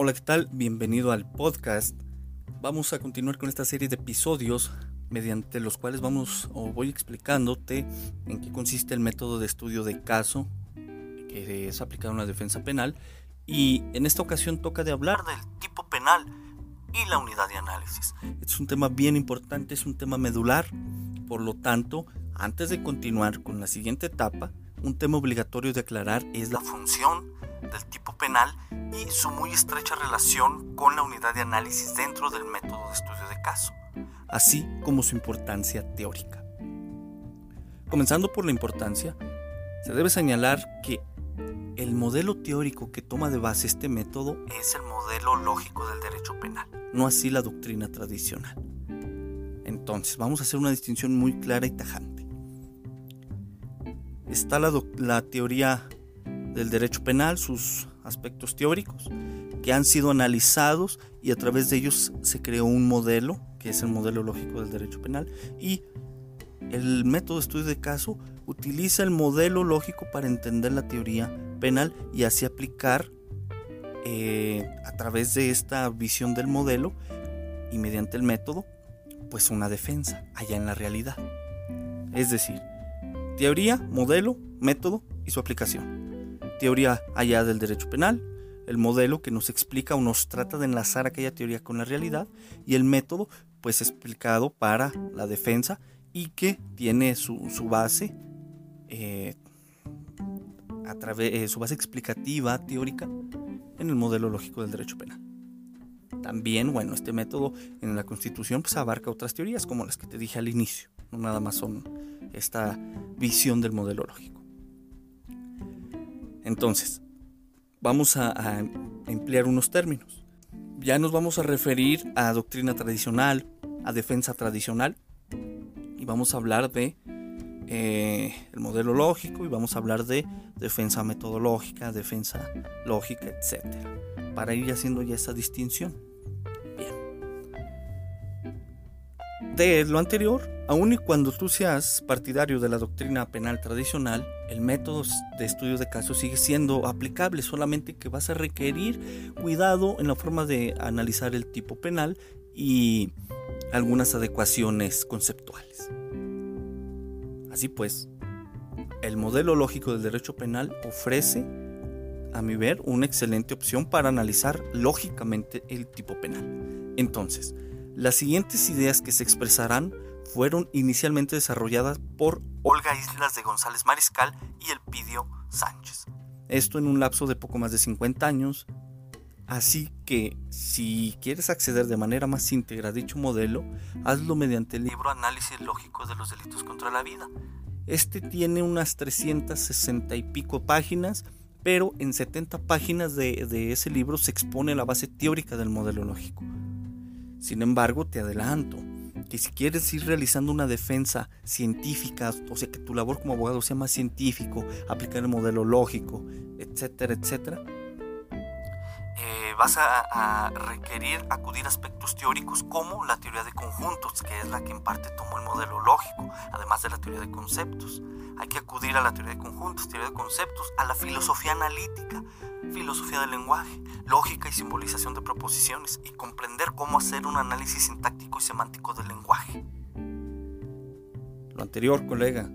Hola, ¿qué tal? Bienvenido al podcast. Vamos a continuar con esta serie de episodios mediante los cuales vamos o voy explicándote en qué consiste el método de estudio de caso que es aplicado en la defensa penal y en esta ocasión toca de hablar del tipo penal y la unidad de análisis. Es un tema bien importante, es un tema medular, por lo tanto, antes de continuar con la siguiente etapa, un tema obligatorio de aclarar es la función del tipo penal y su muy estrecha relación con la unidad de análisis dentro del método de estudio de caso, así como su importancia teórica. Comenzando por la importancia, se debe señalar que el modelo teórico que toma de base este método es el modelo lógico del derecho penal, no así la doctrina tradicional. Entonces, vamos a hacer una distinción muy clara y tajante. Está la, teoría del derecho penal, sus aspectos teóricos, que han sido analizados y a través de ellos se creó un modelo, que es el modelo lógico del derecho penal, y el método de estudio de caso utiliza el modelo lógico para entender la teoría penal y así aplicar eh, a través de esta visión del modelo y mediante el método, pues una defensa allá en la realidad. Es decir, teoría, modelo, método y su aplicación teoría allá del derecho penal, el modelo que nos explica o nos trata de enlazar aquella teoría con la realidad y el método pues explicado para la defensa y que tiene su, base eh, a través eh, su base explicativa teórica en el modelo lógico del derecho penal. También, bueno, este método en la Constitución pues abarca otras teorías como las que te dije al inicio, no nada más son esta visión del modelo lógico. Entonces, vamos a, emplear unos términos. Ya nos vamos a referir a doctrina tradicional, a defensa tradicional, y vamos a hablar de eh, el modelo lógico y vamos a hablar de defensa metodológica, defensa lógica, etc. Para ir haciendo ya esa distinción. De lo anterior, aun y cuando tú seas partidario de la doctrina penal tradicional, el método de estudio de casos sigue siendo aplicable, solamente que vas a requerir cuidado en la forma de analizar el tipo penal y algunas adecuaciones conceptuales. Así pues, el modelo lógico del derecho penal ofrece, a mi ver, una excelente opción para analizar lógicamente el tipo penal. Entonces, las siguientes ideas que se expresarán fueron inicialmente desarrolladas por Olga Islas de González Mariscal y Elpidio Sánchez. Esto en un lapso de poco más de 50 años. Así que si quieres acceder de manera más íntegra a dicho modelo, hazlo mediante el libro Análisis Lógico de los Delitos contra la Vida. Este tiene unas 360 y pico páginas, pero en 70 páginas de, de ese libro se expone la base teórica del modelo lógico. Sin embargo, te adelanto, que si quieres ir realizando una defensa científica, o sea, que tu labor como abogado sea más científico, aplicar el modelo lógico, etcétera, etcétera, eh, vas a, requerir acudir a aspectos teóricos como la teoría de conjuntos, que es la que en parte tomó el modelo lógico, además de la teoría de conceptos. Hay que acudir a la teoría de conjuntos, teoría de conceptos, a la filosofía analítica, filosofía del lenguaje, lógica y simbolización de proposiciones, y comprender cómo hacer un análisis sintáctico y semántico del lenguaje. Lo anterior, colega,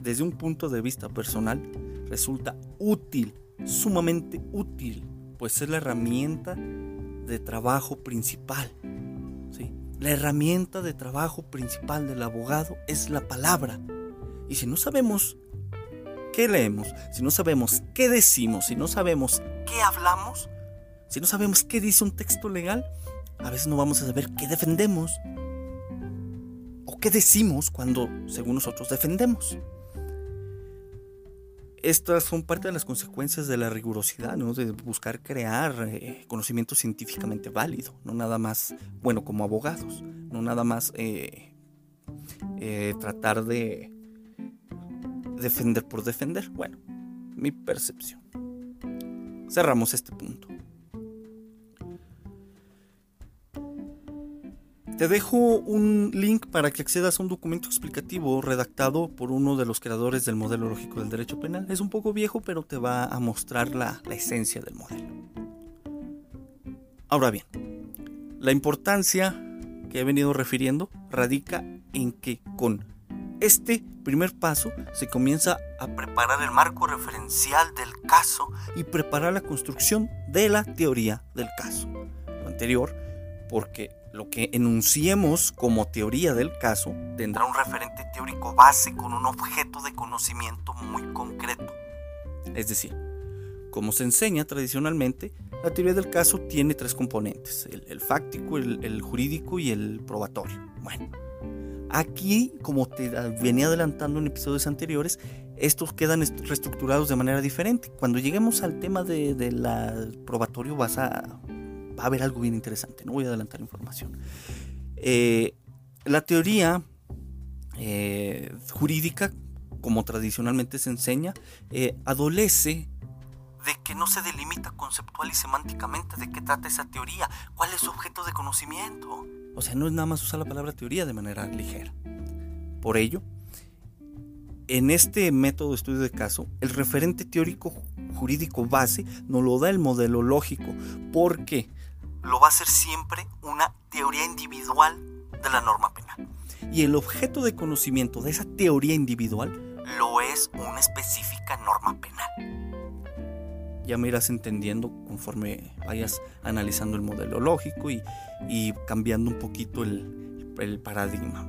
desde un punto de vista personal, resulta útil, sumamente útil pues es la herramienta de trabajo principal. ¿sí? La herramienta de trabajo principal del abogado es la palabra. Y si no sabemos qué leemos, si no sabemos qué decimos, si no sabemos qué hablamos, si no sabemos qué dice un texto legal, a veces no vamos a saber qué defendemos o qué decimos cuando, según nosotros, defendemos estas son parte de las consecuencias de la rigurosidad, ¿no? de buscar crear eh, conocimiento científicamente válido, no nada más, bueno, como abogados, no nada más eh, eh, tratar de defender por defender. Bueno, mi percepción. Cerramos este punto. Te dejo un link para que accedas a un documento explicativo redactado por uno de los creadores del modelo lógico del derecho penal. Es un poco viejo, pero te va a mostrar la, esencia del modelo. Ahora bien, la importancia que he venido refiriendo radica en que con este primer paso se comienza a preparar el marco referencial del caso y preparar la construcción de la teoría del caso. Lo anterior, porque lo que enunciemos como teoría del caso tendrá un referente teórico base con un objeto de conocimiento muy concreto. Es decir, como se enseña tradicionalmente, la teoría del caso tiene tres componentes, el, fáctico, el, jurídico y el probatorio. Bueno, aquí, como te venía adelantando en episodios anteriores, estos quedan reestructurados de manera diferente. Cuando lleguemos al tema del de, probatorio vas a va a haber algo bien interesante, no voy a adelantar información. Eh, la teoría eh, jurídica, como tradicionalmente se enseña, eh, adolece de que no se delimita conceptual y semánticamente de qué trata esa teoría, cuál es su objeto de conocimiento. O sea, no es nada más usar la palabra teoría de manera ligera. Por ello, en este método de estudio de caso, el referente teórico jurídico base nos lo da el modelo lógico. ¿Por qué? Lo va a ser siempre una teoría individual de la norma penal. Y el objeto de conocimiento de esa teoría individual lo es una específica norma penal. Ya me irás entendiendo conforme vayas analizando el modelo lógico y, cambiando un poquito el, el paradigma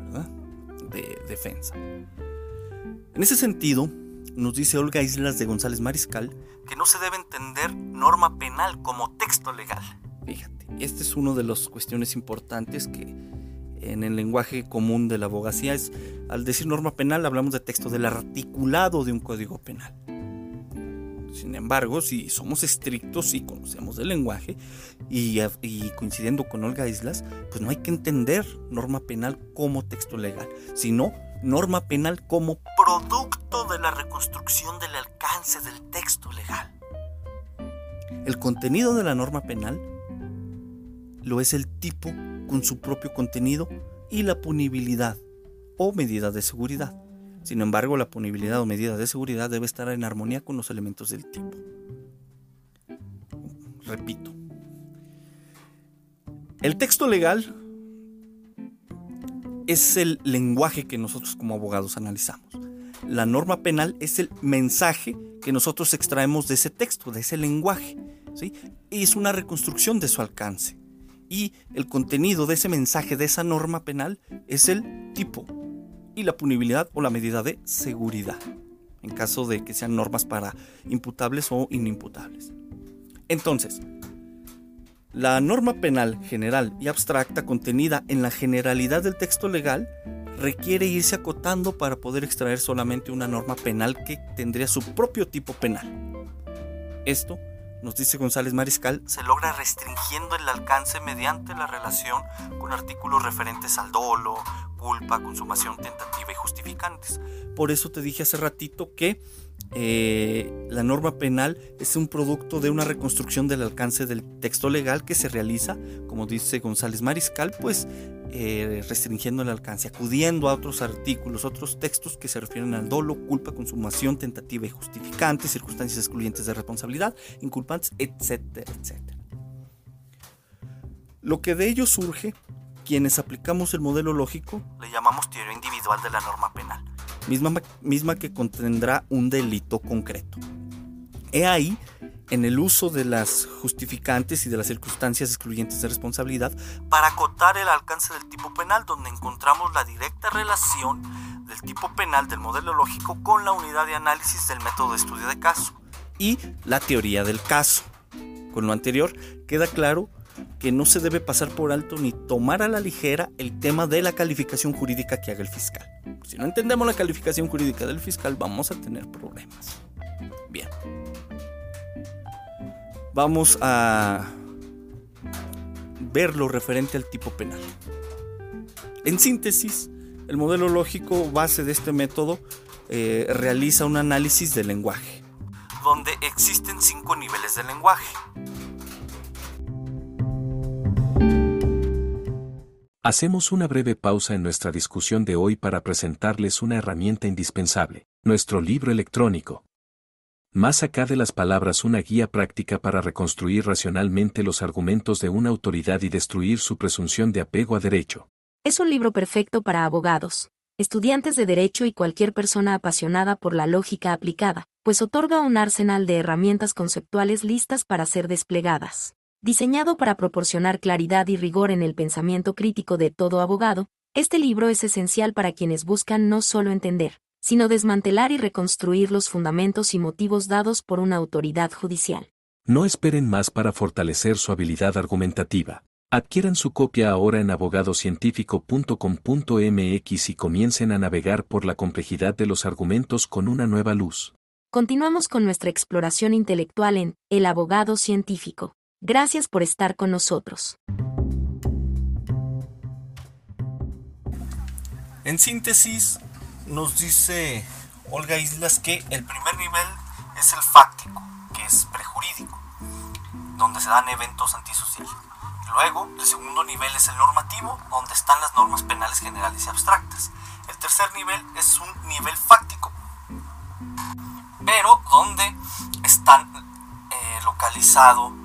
de defensa. En ese sentido, nos dice Olga Islas de González Mariscal que no se debe entender norma penal como texto legal. Fíjate este es uno de las cuestiones importantes que en el lenguaje común de la abogacía es, al decir norma penal hablamos de texto del articulado de un código penal. Sin embargo, si somos estrictos y conocemos el lenguaje y, y, coincidiendo con Olga Islas, pues no hay que entender norma penal como texto legal, sino norma penal como producto de la reconstrucción del alcance del texto legal. El contenido de la norma penal lo es el tipo con su propio contenido y la punibilidad o medida de seguridad. Sin embargo, la punibilidad o medida de seguridad debe estar en armonía con los elementos del tipo. Repito, el texto legal es el lenguaje que nosotros como abogados analizamos. La norma penal es el mensaje que nosotros extraemos de ese texto, de ese lenguaje. ¿sí? Y es una reconstrucción de su alcance y el contenido de ese mensaje, de esa norma penal, es el tipo y la punibilidad o la medida de seguridad, en caso de que sean normas para imputables o inimputables. Entonces, la norma penal general y abstracta contenida en la generalidad del texto legal requiere irse acotando para poder extraer solamente una norma penal que tendría su propio tipo penal. Esto nos dice González Mariscal, se logra restringiendo el alcance mediante la relación con artículos referentes al dolo, culpa, consumación tentativa y justificantes. Por eso te dije hace ratito que eh, la norma penal es un producto de una reconstrucción del alcance del texto legal que se realiza, como dice González Mariscal, pues eh, restringiendo el alcance, acudiendo a otros artículos, otros textos que se refieren al dolo, culpa, consumación, tentativa y justificante, circunstancias excluyentes de responsabilidad, inculpantes, etcétera, etcétera. Lo que de ello surge, quienes aplicamos el modelo lógico, le llamamos teoría individual de la norma penal misma, misma que contendrá un delito concreto. He ahí, en el uso de las justificantes y de las circunstancias excluyentes de responsabilidad, para acotar el alcance del tipo penal, donde encontramos la directa relación del tipo penal del modelo lógico con la unidad de análisis del método de estudio de caso y la teoría del caso. Con lo anterior, queda claro que no se debe pasar por alto ni tomar a la ligera el tema de la calificación jurídica que haga el fiscal. Si no entendemos la calificación jurídica del fiscal, vamos a tener problemas. Bien. Vamos a ver lo referente al tipo penal. En síntesis, el modelo lógico base de este método eh, realiza un análisis del lenguaje, donde existen cinco niveles de lenguaje. Hacemos una breve pausa en nuestra discusión de hoy para presentarles una herramienta indispensable, nuestro libro electrónico. Más acá de las palabras una guía práctica para reconstruir racionalmente los argumentos de una autoridad y destruir su presunción de apego a derecho. Es un libro perfecto para abogados, estudiantes de derecho y cualquier persona apasionada por la lógica aplicada, pues otorga un arsenal de herramientas conceptuales listas para ser desplegadas. Diseñado para proporcionar claridad y rigor en el pensamiento crítico de todo abogado, este libro es esencial para quienes buscan no solo entender, sino desmantelar y reconstruir los fundamentos y motivos dados por una autoridad judicial. No esperen más para fortalecer su habilidad argumentativa. Adquieran su copia ahora en abogadocientífico.com.mx y comiencen a navegar por la complejidad de los argumentos con una nueva luz. Continuamos con nuestra exploración intelectual en El abogado científico. Gracias por estar con nosotros. En síntesis, nos dice Olga Islas que el primer nivel es el fáctico, que es prejurídico, donde se dan eventos antisociales. Luego, el segundo nivel es el normativo, donde están las normas penales generales y abstractas. El tercer nivel es un nivel fáctico, pero donde están eh, localizados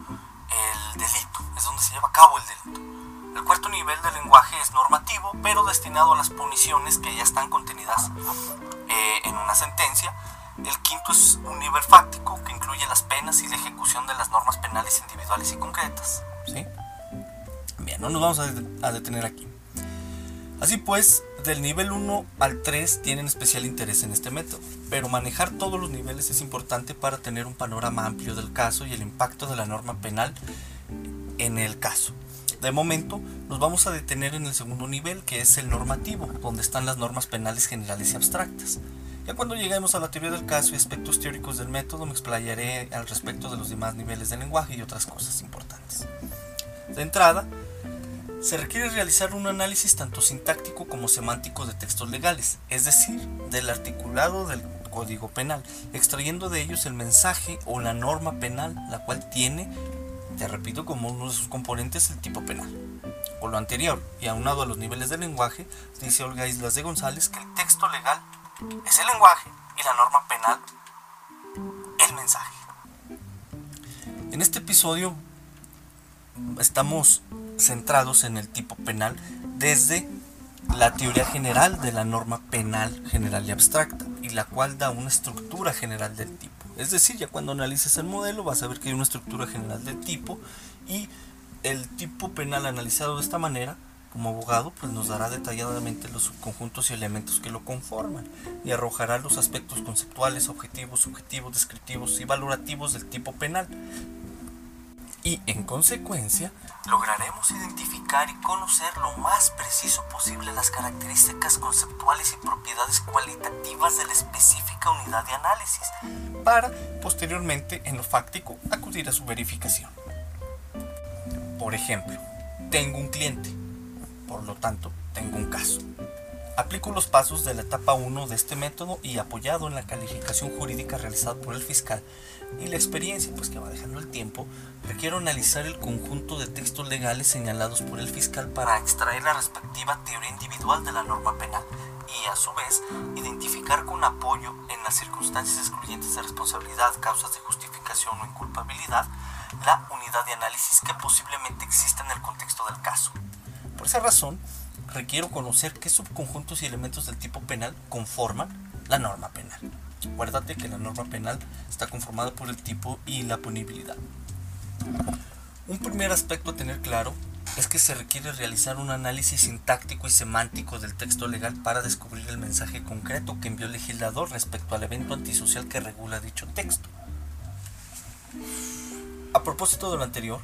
el delito, es donde se lleva a cabo el delito. El cuarto nivel del lenguaje es normativo, pero destinado a las puniciones que ya están contenidas eh, en una sentencia. El quinto es un nivel fáctico que incluye las penas y la ejecución de las normas penales individuales y concretas. ¿sí? Bien, no nos vamos a detener aquí. Así pues, del nivel 1 al 3 tienen especial interés en este método, pero manejar todos los niveles es importante para tener un panorama amplio del caso y el impacto de la norma penal en el caso. De momento, nos vamos a detener en el segundo nivel, que es el normativo, donde están las normas penales generales y abstractas. Ya cuando lleguemos a la teoría del caso y aspectos teóricos del método, me explayaré al respecto de los demás niveles de lenguaje y otras cosas importantes. De entrada, se requiere realizar un análisis tanto sintáctico como semántico de textos legales, es decir, del articulado del Código Penal, extrayendo de ellos el mensaje o la norma penal, la cual tiene, te repito, como uno de sus componentes el tipo penal. Por lo anterior, y aunado a los niveles del lenguaje, dice Olga Islas de González que el texto legal es el lenguaje y la norma penal el mensaje. En este episodio estamos centrados en el tipo penal desde la teoría general de la norma penal general y abstracta, y la cual da una estructura general del tipo. Es decir, ya cuando analices el modelo vas a ver que hay una estructura general del tipo y el tipo penal analizado de esta manera, como abogado, pues nos dará detalladamente los subconjuntos y elementos que lo conforman y arrojará los aspectos conceptuales, objetivos, subjetivos, descriptivos y valorativos del tipo penal, y en consecuencia lograremos identificar y conocer lo más preciso posible las características conceptuales y propiedades cualitativas de la específica unidad de análisis para posteriormente en lo fáctico acudir a su verificación. Por ejemplo, tengo un cliente, por lo tanto tengo un caso. Aplico los pasos de la etapa 1 de este método y apoyado en la calificación jurídica realizada por el fiscal y la experiencia pues que va dejando el tiempo, requiero analizar el conjunto de textos legales señalados por el fiscal para extraer la respectiva teoría individual de la norma penal y a su vez identificar con apoyo en las circunstancias excluyentes de responsabilidad, causas de justificación o inculpabilidad la unidad de análisis que posiblemente exista en el contexto del caso. Por esa razón, requiero conocer qué subconjuntos y elementos del tipo penal conforman la norma penal. Acuérdate que la norma penal está conformada por el tipo y la punibilidad. Un primer aspecto a tener claro es que se requiere realizar un análisis sintáctico y semántico del texto legal para descubrir el mensaje concreto que envió el legislador respecto al evento antisocial que regula dicho texto. A propósito de lo anterior,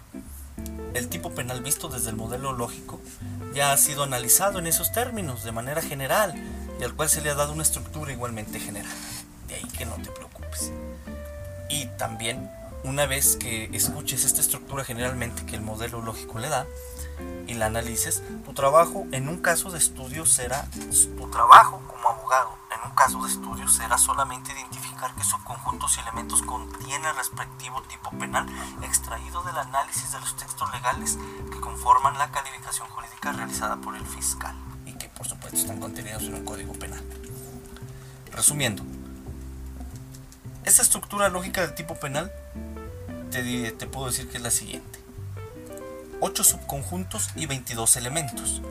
el tipo penal visto desde el modelo lógico ya ha sido analizado en esos términos de manera general y al cual se le ha dado una estructura igualmente general. De ahí que no te preocupes. Y también, una vez que escuches esta estructura generalmente que el modelo lógico le da y la analices, tu trabajo en un caso de estudio será tu trabajo como abogado un caso de estudio será solamente identificar qué subconjuntos y elementos contiene el respectivo tipo penal extraído del análisis de los textos legales que conforman la calificación jurídica realizada por el fiscal y que por supuesto están contenidos en el Código Penal. Resumiendo, esta estructura lógica del tipo penal te, te puedo decir que es la siguiente. 8 subconjuntos y 22 elementos.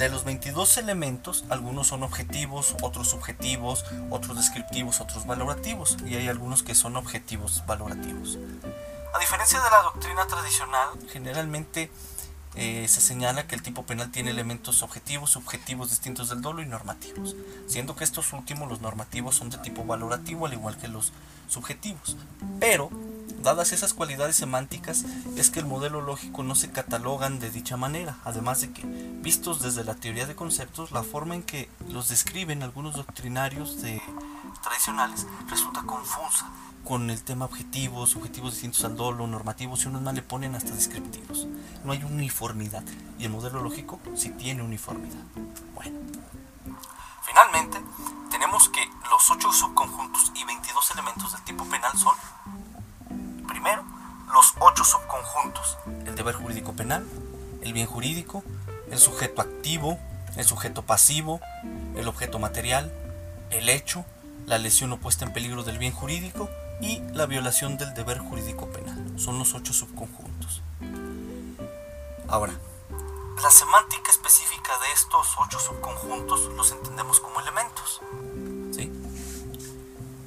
De los 22 elementos, algunos son objetivos, otros subjetivos, otros descriptivos, otros valorativos, y hay algunos que son objetivos valorativos. A diferencia de la doctrina tradicional, generalmente eh, se señala que el tipo penal tiene elementos objetivos, subjetivos distintos del dolo y normativos, siendo que estos últimos, los normativos, son de tipo valorativo, al igual que los subjetivos. Pero Dadas esas cualidades semánticas, es que el modelo lógico no se catalogan de dicha manera, además de que, vistos desde la teoría de conceptos, la forma en que los describen algunos doctrinarios de, tradicionales resulta confusa con el tema objetivos, objetivos distintos al dolo, normativos, y unos más le ponen hasta descriptivos. No hay uniformidad, y el modelo lógico sí tiene uniformidad. Bueno, finalmente, tenemos que los 8 subconjuntos y 22 elementos del tipo penal son Primero, los ocho subconjuntos. El deber jurídico penal, el bien jurídico, el sujeto activo, el sujeto pasivo, el objeto material, el hecho, la lesión opuesta en peligro del bien jurídico y la violación del deber jurídico penal. Son los ocho subconjuntos. Ahora, la semántica específica de estos ocho subconjuntos los entendemos como elementos. ¿Sí?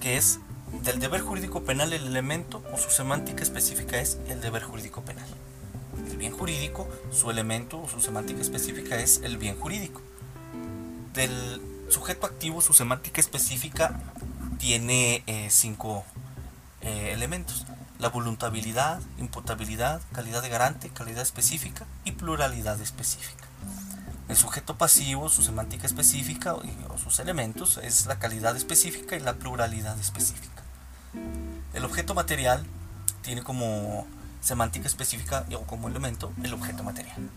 Que es del deber jurídico penal el elemento o su semántica específica es el deber jurídico penal. El bien jurídico, su elemento o su semántica específica es el bien jurídico. Del sujeto activo, su semántica específica tiene eh, cinco eh, elementos. La voluntabilidad, imputabilidad, calidad de garante, calidad específica y pluralidad específica. El sujeto pasivo, su semántica específica o sus elementos es la calidad específica y la pluralidad específica. El objeto material tiene como semántica específica o como elemento el objeto material.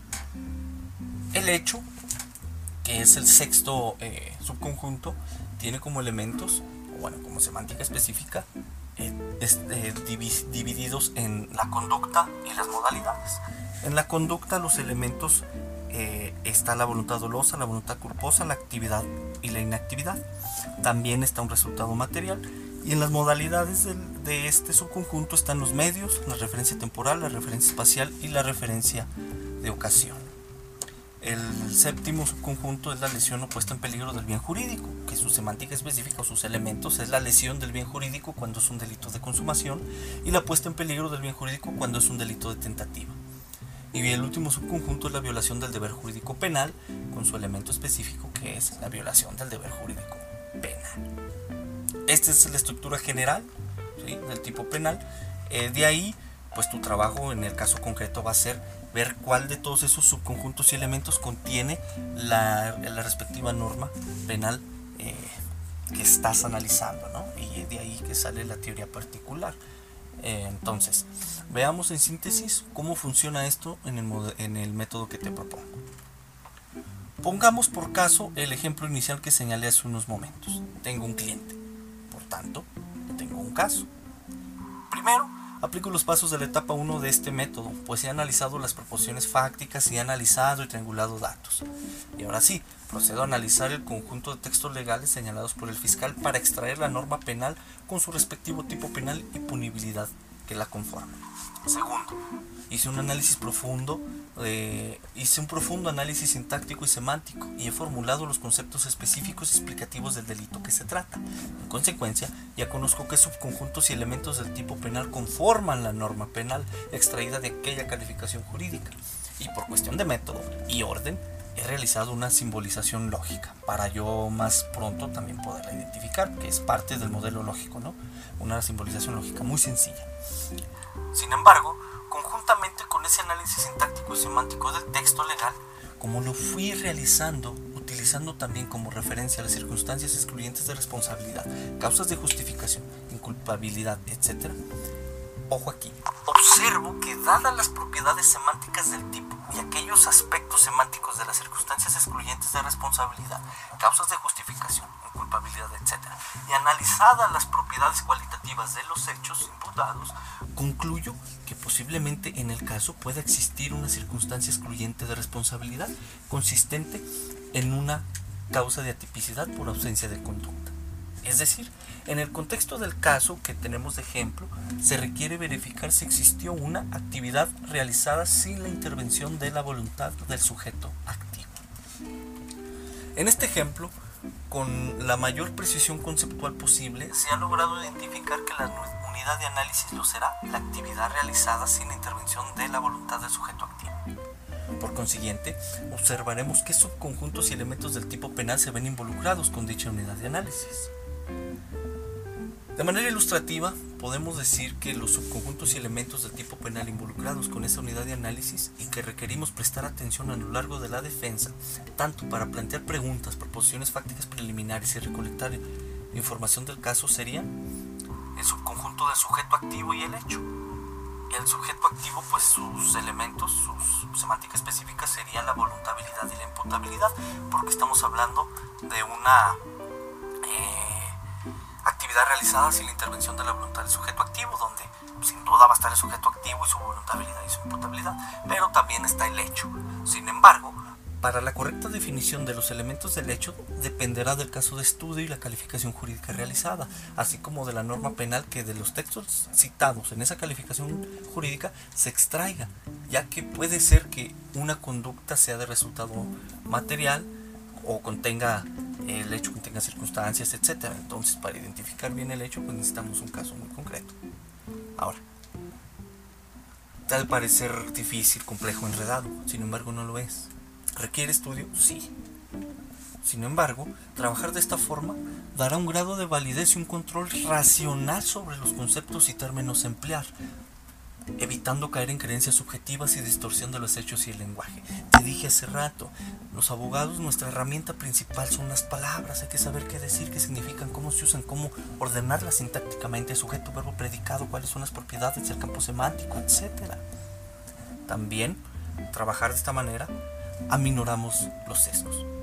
El hecho, que es el sexto eh, subconjunto, tiene como elementos, o bueno, como semántica específica, eh, eh, divididos en la conducta y las modalidades. En la conducta los elementos está la voluntad dolosa, la voluntad culposa, la actividad y la inactividad. También está un resultado material y en las modalidades de, este subconjunto están los medios, la referencia temporal, la referencia espacial y la referencia de ocasión. El séptimo subconjunto es la lesión o puesta en peligro del bien jurídico, que su semántica específica o sus elementos es la lesión del bien jurídico cuando es un delito de consumación y la puesta en peligro del bien jurídico cuando es un delito de tentativa. Y el último subconjunto es la violación del deber jurídico penal, con su elemento específico que es la violación del deber jurídico penal. Esta es la estructura general del tipo penal. Eh, de ahí, pues tu trabajo en el caso concreto va a ser ver cuál de todos esos subconjuntos y elementos contiene la, respectiva norma penal eh, que estás analizando, ¿no? Y de ahí que sale la teoría particular. Eh, entonces, veamos en síntesis cómo funciona esto en el, método que te propongo. Pongamos por caso el ejemplo inicial que señalé hace unos momentos. Tengo un cliente, tanto, tengo un caso. Primero, aplico los pasos de la etapa 1 de este método, pues he analizado las proporciones fácticas y he analizado y triangulado datos. Y ahora sí, procedo a analizar el conjunto de textos legales señalados por el fiscal para extraer la norma penal con su respectivo tipo penal y punibilidad que la conforman. Segundo, hice un análisis profundo, eh, hice un profundo análisis sintáctico y semántico y he formulado los conceptos específicos y explicativos del delito que se trata. En consecuencia, ya conozco qué subconjuntos y elementos del tipo penal conforman la norma penal extraída de aquella calificación jurídica. Y por cuestión de método y orden, he realizado una simbolización lógica para yo más pronto también poderla identificar, que es parte del modelo lógico, ¿no? Una simbolización lógica muy sencilla. Sin embargo, conjuntamente con ese análisis sintáctico y semántico del texto legal, como lo fui realizando utilizando también como referencia las circunstancias excluyentes de responsabilidad, causas de justificación, inculpabilidad, etc., ojo aquí, observo que dadas las propiedades semánticas del tipo y aquellos aspectos semánticos de las circunstancias excluyentes de responsabilidad, causas de justificación, inculpabilidad, etc., y analizadas las propiedades cualitativas de los hechos imputados, concluyo que posiblemente en el caso pueda existir una circunstancia excluyente de responsabilidad consistente en una causa de atipicidad por ausencia de conducta. Es decir, en el contexto del caso que tenemos de ejemplo, se requiere verificar si existió una actividad realizada sin la intervención de la voluntad del sujeto activo. En este ejemplo, con la mayor precisión conceptual posible, se ha logrado identificar que la unidad de análisis lo será la actividad realizada sin la intervención de la voluntad del sujeto activo. Por consiguiente, observaremos qué subconjuntos y elementos del tipo penal se ven involucrados con dicha unidad de análisis. De manera ilustrativa, podemos decir que los subconjuntos y elementos del tipo penal involucrados con esta unidad de análisis y que requerimos prestar atención a lo largo de la defensa, tanto para plantear preguntas, proposiciones fácticas preliminares y recolectar información del caso, serían el subconjunto del sujeto activo y el hecho. El sujeto activo, pues sus elementos, sus semántica específica serían la voluntabilidad y la imputabilidad, porque estamos hablando de una... Eh, realizada sin la intervención de la voluntad del sujeto activo, donde sin duda va a estar el sujeto activo y su voluntabilidad y su imputabilidad, pero también está el hecho. Sin embargo, para la correcta definición de los elementos del hecho dependerá del caso de estudio y la calificación jurídica realizada, así como de la norma penal que de los textos citados en esa calificación jurídica se extraiga, ya que puede ser que una conducta sea de resultado material o contenga el hecho contenga circunstancias, etc. Entonces, para identificar bien el hecho, pues necesitamos un caso muy concreto. Ahora, tal parecer difícil, complejo, enredado, sin embargo no lo es. ¿Requiere estudio? Sí. Sin embargo, trabajar de esta forma dará un grado de validez y un control racional sobre los conceptos y términos a emplear, evitando caer en creencias subjetivas y distorsión de los hechos y el lenguaje. Te dije hace rato, los abogados, nuestra herramienta principal son las palabras, hay que saber qué decir, qué significan, cómo se usan, cómo ordenarlas sintácticamente, sujeto, verbo, predicado, cuáles son las propiedades del campo semántico, etc. También, trabajar de esta manera, aminoramos los sesgos.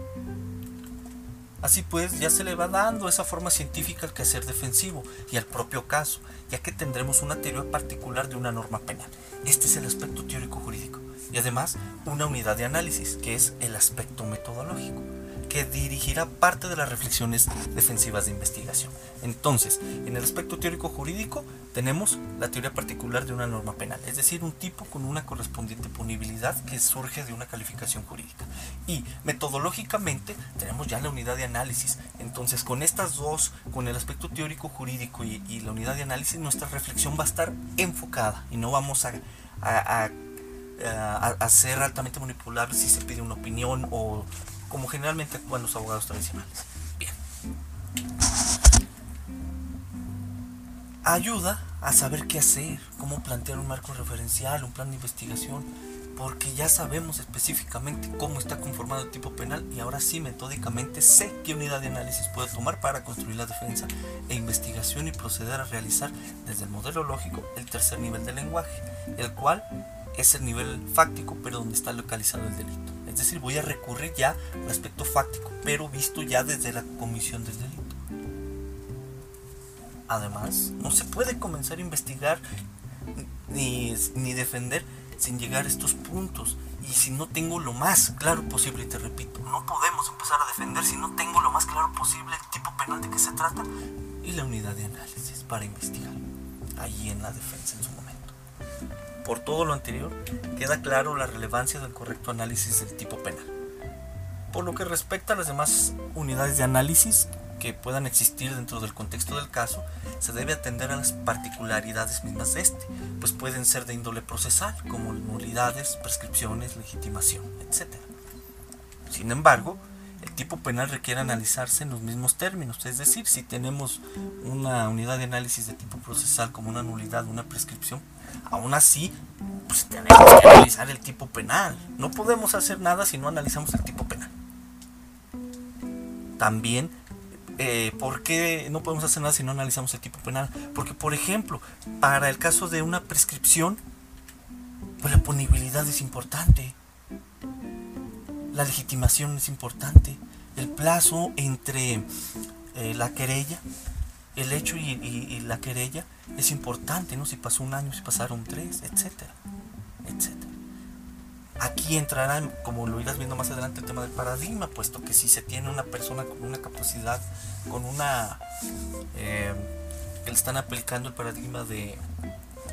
Así pues, ya se le va dando esa forma científica al quehacer defensivo y al propio caso, ya que tendremos una teoría particular de una norma penal. Este es el aspecto teórico jurídico y además una unidad de análisis, que es el aspecto metodológico que dirigirá parte de las reflexiones defensivas de investigación. Entonces, en el aspecto teórico jurídico tenemos la teoría particular de una norma penal, es decir, un tipo con una correspondiente punibilidad que surge de una calificación jurídica. Y metodológicamente tenemos ya la unidad de análisis. Entonces, con estas dos, con el aspecto teórico jurídico y, la unidad de análisis, nuestra reflexión va a estar enfocada y no vamos a, a, a ser altamente manipulables si se pide una opinión o como generalmente actúan los abogados tradicionales. Bien. Ayuda a saber qué hacer, cómo plantear un marco referencial, un plan de investigación, porque ya sabemos específicamente cómo está conformado el tipo penal y ahora sí metódicamente sé qué unidad de análisis puedo tomar para construir la defensa e investigación y proceder a realizar desde el modelo lógico el tercer nivel del lenguaje, el cual es el nivel fáctico pero donde está localizado el delito Es decir, voy a recurrir ya al aspecto fáctico, pero visto ya desde la comisión del delito. Además, no se puede comenzar a investigar ni, ni defender sin llegar a estos puntos. Y si no tengo lo más claro posible, y te repito, no podemos empezar a defender si no tengo lo más claro posible el tipo penal de que se trata y la unidad de análisis para investigar, allí en la defensa en su momento. Por todo lo anterior, queda claro la relevancia del correcto análisis del tipo penal. Por lo que respecta a las demás unidades de análisis, que puedan existir dentro del contexto del caso, se debe atender a las particularidades mismas de este, pues pueden ser de índole procesal, como nulidades, prescripciones, legitimación, etc. Sin embargo, tipo penal requiere analizarse en los mismos términos, es decir, si tenemos una unidad de análisis de tipo procesal como una nulidad, una prescripción, aún así, pues tenemos que analizar el tipo penal. No podemos hacer nada si no analizamos el tipo penal. También eh, ¿por qué no podemos hacer nada si no analizamos el tipo penal? Porque, por ejemplo, para el caso de una prescripción, pues la punibilidad es importante, la legitimación es importante, el plazo entre eh, la querella, el hecho y, la querella es importante, ¿no? Si pasó un año, si pasaron tres, etcétera, etcétera. Aquí entrará, como lo irás viendo más adelante, el tema del paradigma, puesto que si se tiene una persona con una capacidad, con una... Eh, que le están aplicando el paradigma de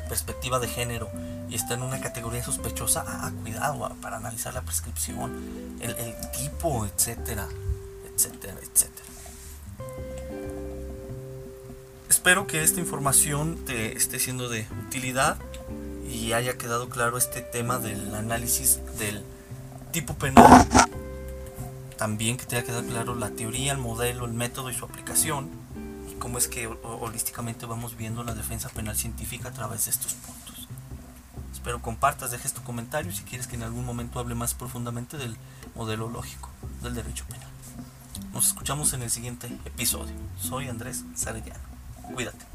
perspectiva de género y está en una categoría sospechosa, ah, cuidado ah, para analizar la prescripción, el, el tipo, etcétera, etcétera, etcétera. Espero que esta información te esté siendo de utilidad y haya quedado claro este tema del análisis del tipo penal. También que te haya quedado claro la teoría, el modelo, el método y su aplicación. Y cómo es que holísticamente vamos viendo la defensa penal científica a través de estos puntos. Espero compartas, dejes tu comentario si quieres que en algún momento hable más profundamente del modelo lógico del derecho penal. Nos escuchamos en el siguiente episodio. Soy Andrés Sarellano. Cuídate.